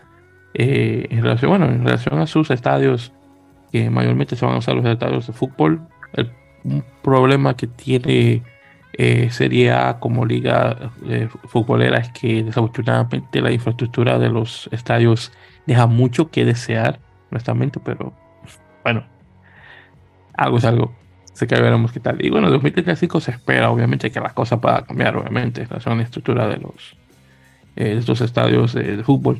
Eh, en relación, bueno, en relación a sus estadios, que mayormente se van a usar los estadios de fútbol, el, un problema que tiene eh, Serie A como liga eh, futbolera es que desafortunadamente la infraestructura de los estadios deja mucho que desear, honestamente, pero bueno, algo es algo. Así que veremos qué tal. Y bueno, 2035 se espera, obviamente, que las cosas puedan cambiar, obviamente, la estructura de los eh, estos estadios de fútbol.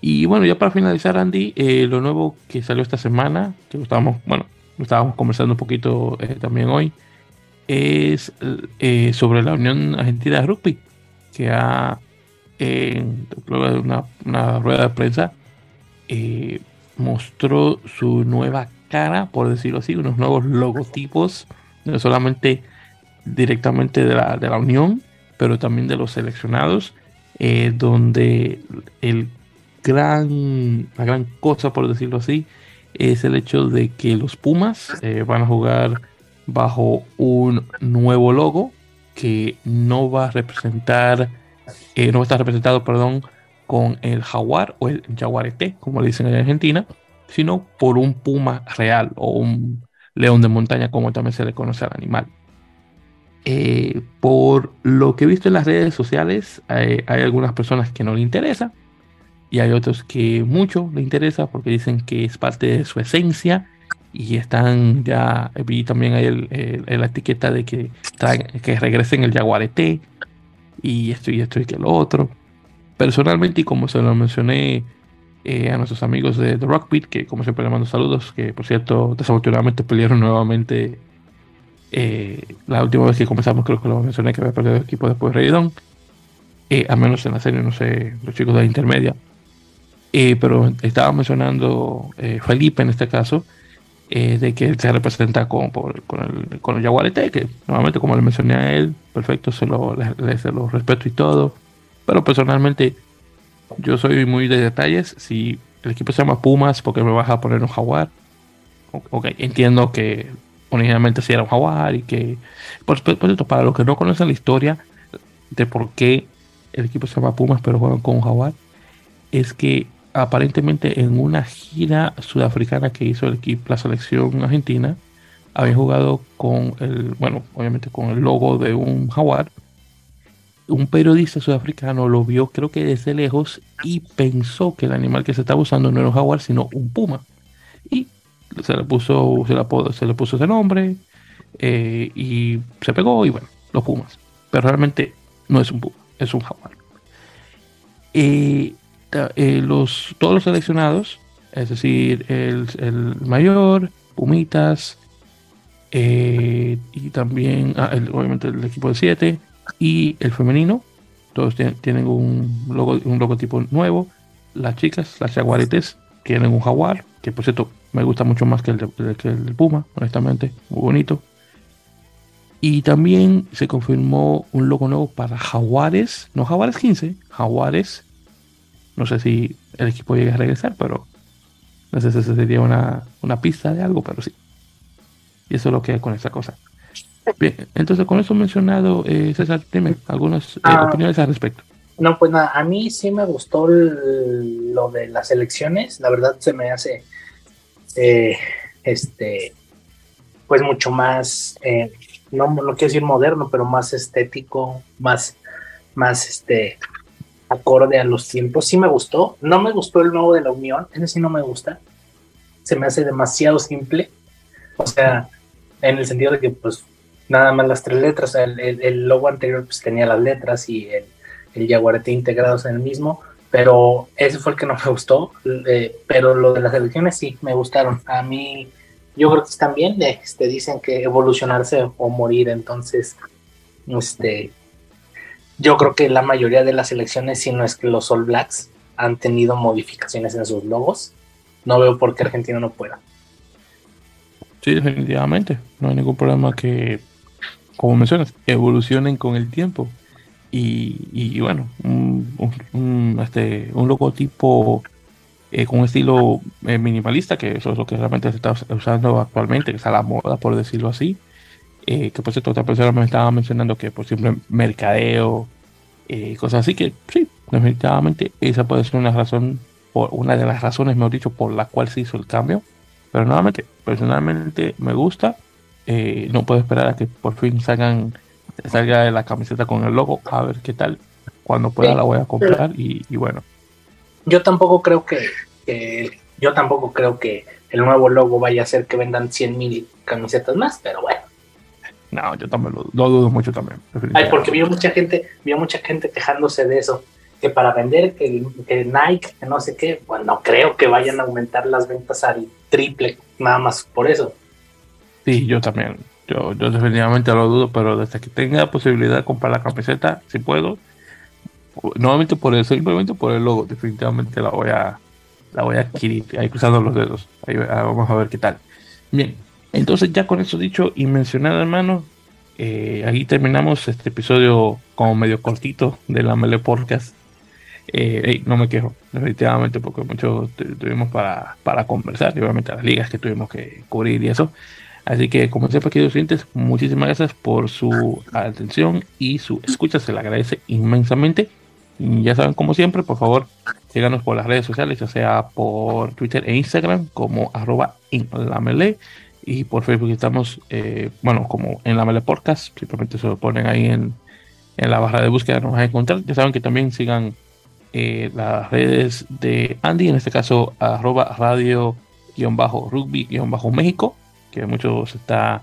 Y bueno, ya para finalizar, Andy, eh, lo nuevo que salió esta semana, que estábamos, bueno, estábamos conversando un poquito también hoy, es sobre la Unión Argentina de Rugby, que ha, luego de una, rueda de prensa, mostró su nueva por decirlo así, unos nuevos logotipos, no solamente directamente de la, de la Unión, pero también de los seleccionados, eh, donde el gran, la gran cosa, por decirlo así, es el hecho de que los Pumas eh, van a jugar bajo un nuevo logo que no va a representar, eh, no estar representado, perdón, con el jaguar o el jaguarete, como le dicen en Argentina, sino por un puma real o un león de montaña, como también se le conoce al animal. Eh, por lo que he visto en las redes sociales, hay, algunas personas que no le interesa y hay otros que mucho le interesa porque dicen que es parte de su esencia y están ya, vi también hay el, la etiqueta de que, que regresen el jaguarete y esto y esto y que lo otro. Personalmente, y como se lo mencioné eh, a nuestros amigos de The Rockbeat, que como siempre le mando saludos, que por cierto, desafortunadamente pelearon nuevamente. Eh, la última vez que comenzamos, creo que lo mencioné que había perdido el equipo después de Raidon. Eh, al menos en la serie, no sé, los chicos de la intermedia. pero estaba mencionando Felipe en este caso, de que se representa con, con, el, con el Jaguarete, que nuevamente, como le mencioné a él, perfecto, se lo, se lo respeto y todo. Pero personalmente yo soy muy de detalles. Si el equipo se llama Pumas, porque me vas a poner un jaguar? Ok, entiendo que originalmente sí era un jaguar y que. Por, cierto, para los que no conocen la historia de por qué el equipo se llama Pumas, pero juegan con un jaguar, es que aparentemente en una gira sudafricana que hizo el equipo, la selección argentina, habían jugado con el, bueno, obviamente con el logo de un jaguar. Un periodista sudafricano lo vio creo que desde lejos y pensó que el animal que se estaba usando no era un jaguar sino un puma. Y se le puso se le, se le puso ese nombre eh, y se pegó y bueno los pumas. Pero realmente no es un puma es un jaguar. Eh, eh, los todos los seleccionados es decir el, el mayor pumitas y también ah, obviamente el equipo de 7 y el femenino, todos tienen un, logo, un logotipo nuevo. Las chicas, las jaguaretes, tienen un jaguar, que por cierto me gusta mucho más que el, que el Puma, honestamente, muy bonito. Y también se confirmó un logo nuevo para Jaguares, no Jaguares 15, Jaguares. No sé si el equipo llega a regresar, pero no sé si sería una, una pista de algo, pero sí. Y eso es lo que hay con esa cosa. Bien, entonces con eso mencionado, eh, César, dime algunas eh, ah. opiniones al respecto. No, pues nada, a mí sí me gustó lo de las elecciones, la verdad se me hace, eh, este, pues mucho más, no, no quiero decir moderno, pero más estético, más, más, este, acorde a los tiempos. Sí me gustó, no me gustó el nuevo de la Unión, ese sí no me gusta, se me hace demasiado simple, o sea, en el sentido de que pues nada más las tres letras. El, logo anterior pues, tenía las letras y el, jaguarete integrados en el mismo, pero ese fue el que no me gustó. Eh, pero lo de las elecciones sí me gustaron. A mí, yo creo que están bien. Este, dicen que evolucionarse o morir, entonces, este, yo creo que la mayoría de las elecciones, si no es que los All Blacks han tenido modificaciones en sus logos, no veo por qué Argentina no pueda. Sí, definitivamente. No hay ningún problema que como mencionas, evolucionen con el tiempo. Y, bueno, un, este, un logotipo eh, con un estilo eh, minimalista, que eso es lo que realmente se está usando actualmente, que está a la moda, por decirlo así. Eh, que por cierto, otra persona me estaba mencionando que por ejemplo mercadeo, cosas así, que sí, definitivamente esa puede ser una razón, una de las razones, mejor dicho, por la cual se hizo el cambio. Pero nuevamente, personalmente me gusta. Eh, no puedo esperar a que por fin salgan salga la camiseta con el logo. A ver qué tal cuando pueda la voy a comprar y, bueno. Yo tampoco creo que, yo tampoco creo que el nuevo logo vaya a hacer que vendan 100 mil camisetas más pero bueno no yo también lo, dudo mucho también Ay, porque vio mucha gente vio mucha gente quejándose de eso que para vender que, que Nike que no sé qué pues no creo que vayan a aumentar las ventas al triple nada más por eso Sí, yo también. Yo, yo definitivamente lo dudo, pero desde que tenga posibilidad de comprar la camiseta, si puedo, nuevamente por eso, simplemente por el logo, definitivamente la voy a, la voy a adquirir, ahí cruzando los dedos. Ahí vamos a ver qué tal. Bien, entonces ya con eso dicho y mencionado, hermano, eh, ahí terminamos este episodio como medio cortito de la Mele Podcast. Eh, no me quejo, definitivamente, porque mucho tuvimos para, para conversar, y obviamente las ligas que tuvimos que cubrir y eso. Así que, como siempre, queridos clientes, muchísimas gracias por su atención y su escucha. Se le agradece inmensamente. Y ya saben, como siempre, por favor, síganos por las redes sociales, ya sea por Twitter e Instagram, como arroba en y por Facebook estamos, eh, bueno, como en la mele podcast, simplemente se lo ponen ahí en, la barra de búsqueda, nos van a encontrar. Ya saben que también sigan eh, las redes de Andy, en este caso, arroba radio-rugby-méxico que mucho se está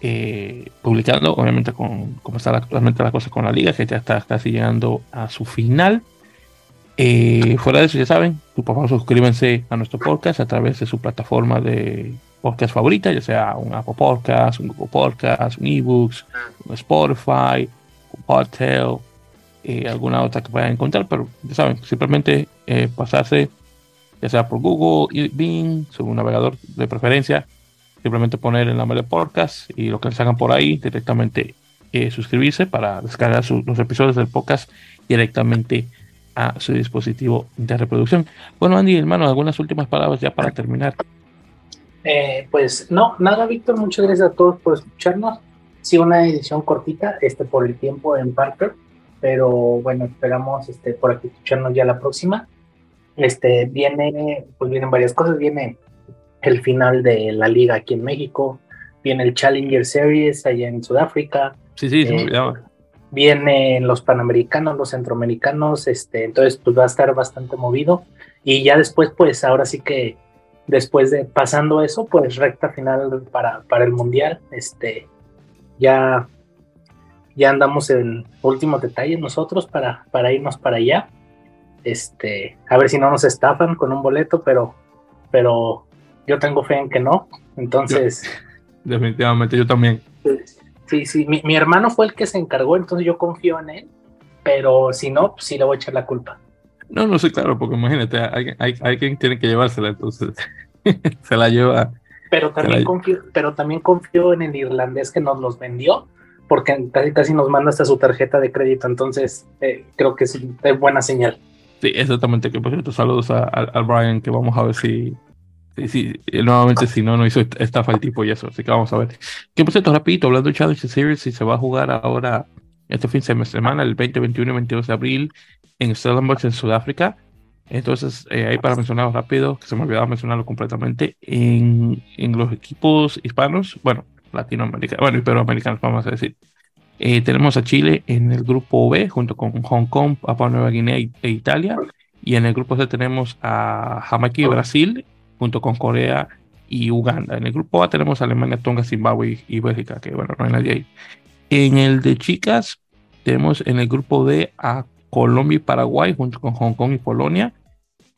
eh, publicando, obviamente con cómo está actualmente la cosa con la liga, que ya está casi llegando a su final. Eh, fuera de eso, ya saben, por favor suscríbanse a nuestro podcast a través de su plataforma de podcast favorita, ya sea un Apple Podcast, un Google Podcast, un eBooks, un Spotify, un Podtail, eh, alguna otra que puedan encontrar, pero ya saben, simplemente pasarse ya sea por Google, Bing, su navegador de preferencia, simplemente poner en la de podcast y lo que les hagan por ahí directamente eh, suscribirse para descargar los episodios del podcast directamente a su dispositivo de reproducción. Bueno, Andy, hermano, algunas últimas palabras ya para terminar. Eh, pues no, nada, Víctor, muchas gracias a todos por escucharnos. Sí, una edición cortita, este por el tiempo en Parker, pero bueno, esperamos este por aquí escucharnos ya la próxima. Este viene, pues vienen varias cosas, viene el final de la liga aquí en México, viene el Challenger Series allá en Sudáfrica. Sí, sí, eh. Vienen los panamericanos, los centroamericanos, este, entonces pues va a estar bastante movido. Y ya después, pues ahora sí que después de pasando eso, pues recta final para, para el mundial, este, ya, ya andamos en últimos detalles nosotros para, para irnos para allá. Este, a ver si no nos estafan con un boleto, pero, pero yo tengo fe en que no. Entonces. definitivamente, yo también. Sí, sí, mi, hermano fue el que se encargó, entonces yo confío en él. Pero si no, pues sí le voy a echar la culpa. No, no sé, claro, porque imagínate, hay, hay, quien tiene que llevársela, entonces se la lleva. Pero también, confío, pero también confío en el irlandés que nos los vendió, porque casi, casi nos manda hasta su tarjeta de crédito, entonces eh, creo que es, buena señal. Sí, exactamente, que por cierto, saludos al Brian, que vamos a ver si, Sí, sí, nuevamente si no, no hizo estafa el tipo y eso, así que vamos a ver. Que por cierto, rapidito, hablando de Challenge Series, si se va a jugar ahora este fin de semana, el 20, 21 y 22 de abril, en Stellenbosch, en Sudáfrica. Entonces, eh, ahí para mencionarlo rápido, que se me olvidaba mencionarlo completamente, en, en los equipos hispanos, bueno, latinoamericanos, bueno, iberoamericanos, vamos a decir. Eh, tenemos a Chile en el grupo B, junto con Hong Kong, Papua Nueva Guinea e Italia. Y en el grupo C tenemos a Jamaica y Brasil junto con Corea y Uganda. En el grupo A tenemos Alemania, Tonga, Zimbabue y Bélgica, que bueno, no hay nadie ahí. En el de chicas tenemos en el grupo D a Colombia y Paraguay junto con Hong Kong y Polonia.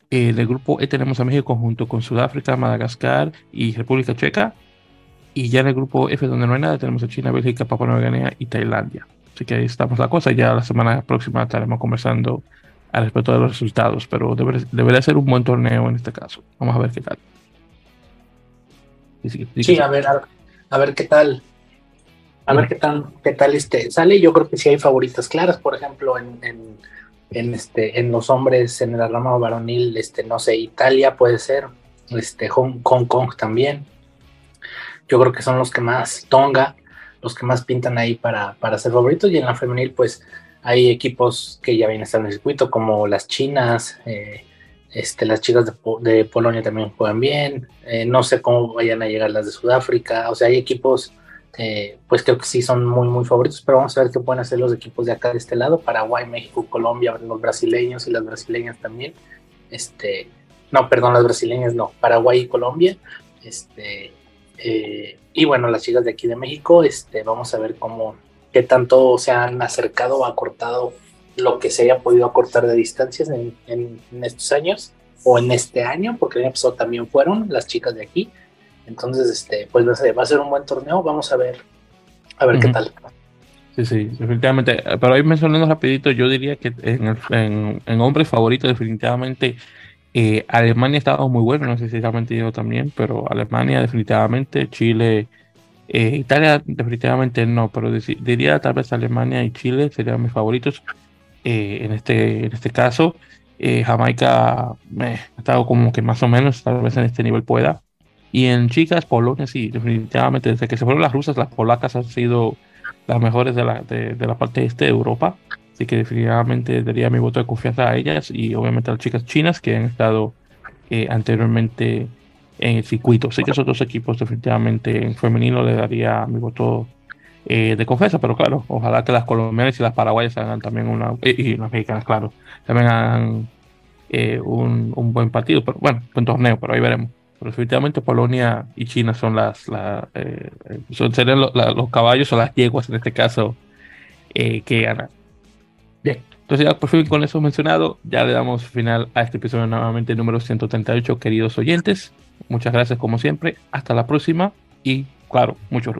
En el grupo E tenemos a México junto con Sudáfrica, Madagascar y República Checa. Y ya en el grupo F, donde no hay nada, tenemos a China, Bélgica, Papua Nueva Guinea y Tailandia. Así que ahí estamos la cosa. Ya la semana próxima estaremos conversando al respecto de los resultados, pero debería ser un buen torneo en este caso. Vamos a ver qué tal. Sí, a ver, a, ver qué tal. A ver qué tal, qué tal este sale. Yo creo que sí hay favoritas claras, por ejemplo, en, en, este, en los hombres, en la rama varonil, este, no sé, Italia puede ser, este, Hong, Kong también. Yo creo que son los que más, Tonga, los que más pintan ahí para, para ser favoritos. Y en la femenil, pues hay equipos que ya vienen a estar en el circuito, como las chinas, eh, este, las chicas de, Polonia también juegan bien. Eh, no sé cómo vayan a llegar las de Sudáfrica. O sea, hay equipos, eh, pues creo que sí son muy, muy favoritos, pero vamos a ver qué pueden hacer los equipos de acá de este lado: Paraguay, México, Colombia, los brasileños y las brasileñas también. Este, no, perdón, las brasileñas no, Paraguay y Colombia. Este, y bueno, las chicas de aquí de México, este, vamos a ver cómo, qué tanto se han acercado o acortado lo que se haya podido acortar de distancias en, estos años o en este año, porque el año pasado también fueron las chicas de aquí. Entonces, este, pues va a ser un buen torneo, vamos a ver, a ver qué tal. Sí, sí, definitivamente. Pero ahí mencionando rapidito, yo diría que en, en, hombres favoritos, definitivamente, eh, Alemania estaba muy bueno, no sé si se ha mentido también, pero Alemania definitivamente, Chile, eh, Italia definitivamente no, pero diría tal vez Alemania y Chile serían mis favoritos eh, en, este, en este caso. Eh, Jamaica ha estado como que más o menos, tal vez en este nivel pueda. Y en chicas, Polonia sí, definitivamente, desde que se fueron las rusas, las polacas han sido las mejores de la, de, la parte este de Europa. Así que definitivamente daría mi voto de confianza a ellas y obviamente a las chicas chinas que han estado anteriormente en el circuito. Sé que esos dos equipos definitivamente en femenino le daría mi voto eh, de confianza, pero claro, ojalá que las colombianas y las paraguayas hagan también una, y, las mexicanas, claro, también hagan eh, un, buen partido, pero bueno, buen torneo, pero ahí veremos. Pero definitivamente Polonia y China son las, eh, son, serían los caballos o las yeguas en este caso que ganan. Bien, entonces ya por fin con eso mencionado, ya le damos final a este episodio nuevamente número 138, queridos oyentes. Muchas gracias como siempre. Hasta la próxima y claro, mucho